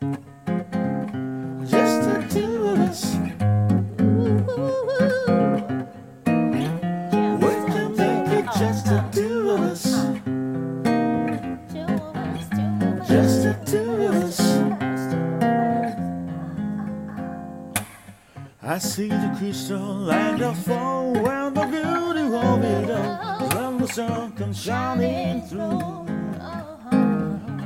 Just the two of us. It just the two of us. Just the two of us. I see the crystal and the fall and the beauty of it all. When the sun comes shining through.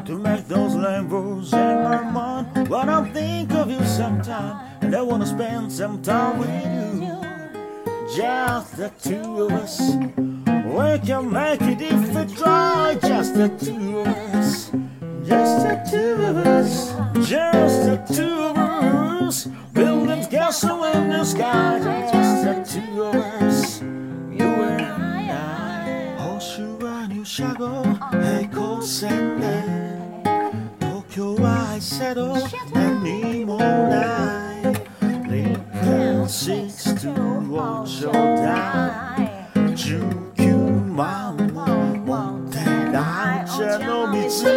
To make those rainbows in my mind. When I think of you sometime And I wanna spend some time with you. Just the two of us. We can make it if we try Just the two of us. Just the two of us 京は愛せど何もないリンシストをちょうだい19万も持ってない茶の水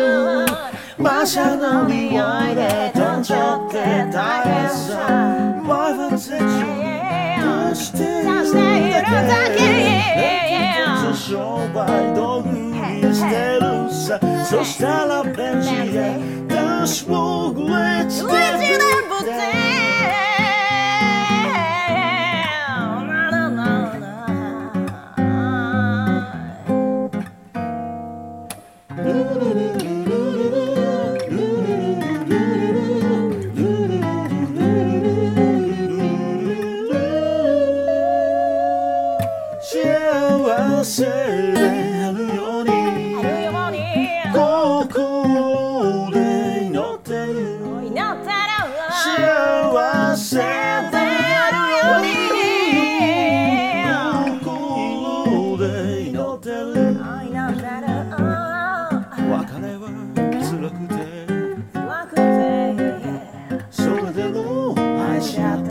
馬車の匂いで飛んじゃって大変さ My fancy 出しているだけ商売道具にしてるさそしたらベンチで aos poucos. Let's get it 幸せであるように心で祈ってる別れは辛くてそれでも愛し合って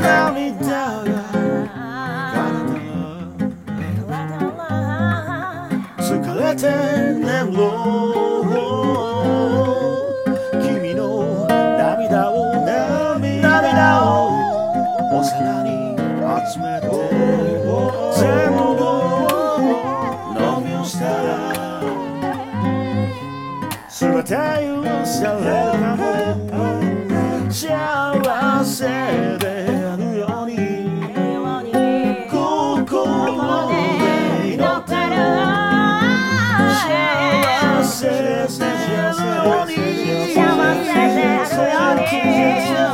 涙が疲れて眠ろう。集めて全部飲み干したら全て許されるかも幸せであるように心で祈ってる幸せであるように幸せであ幸